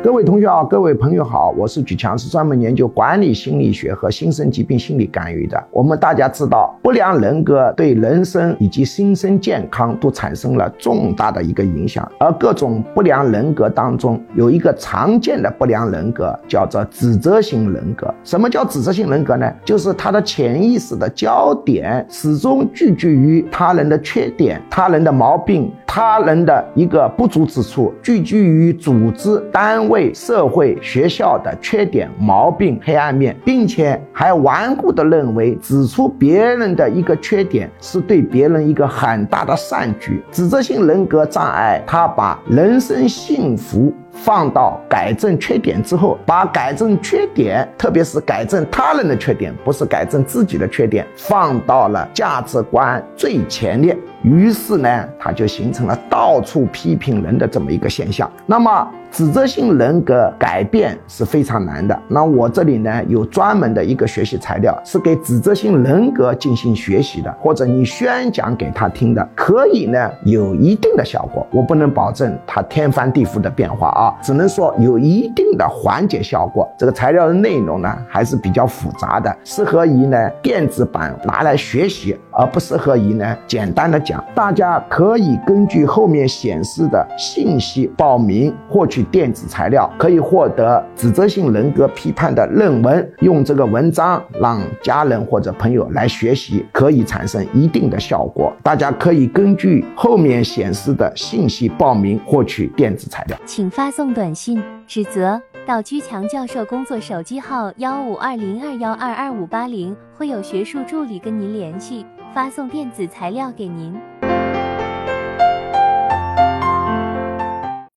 各位同学好，各位朋友好，我是举强，是专门研究管理心理学和新生疾病心理干预的。我们大家知道，不良人。格对人。生以及心身健康都产生了重大的一个影响。而各种不良人。格当中，有一个常见的不良人。格叫做指责型人。格。什么叫指责型人。格呢？就是他的潜意识的焦点始终聚集于他人。的缺点、他人。的毛病。他人的一个不足之处，聚集于组织、单位、社会、学校的缺点、毛病、黑暗面，并且还顽固地认为指出别人的一个缺点是对别人一个很大的善举。指责性人格障碍，他把人生幸福。放到改正缺点之后，把改正缺点，特别是改正他人的缺点，不是改正自己的缺点，放到了价值观最前列。于是呢，他就形成了到处批评人的这么一个现象。那么，指责性人格改变是非常难的。那我这里呢有专门的一个学习材料，是给指责性人格进行学习的，或者你宣讲给他听的，可以呢有一定的效果。我不能保证他天翻地覆的变化啊，只能说有一定的缓解效果。这个材料的内容呢还是比较复杂的，适合于呢电子版拿来学习，而不适合于呢简单的讲。大家可以根据后面显示的信息报名获取。电子材料可以获得指责性人格批判的论文，用这个文章让家人或者朋友来学习，可以产生一定的效果。大家可以根据后面显示的信息报名获取电子材料，请发送短信指责到居强教授工作手机号幺五二零二幺二二五八零，会有学术助理跟您联系，发送电子材料给您。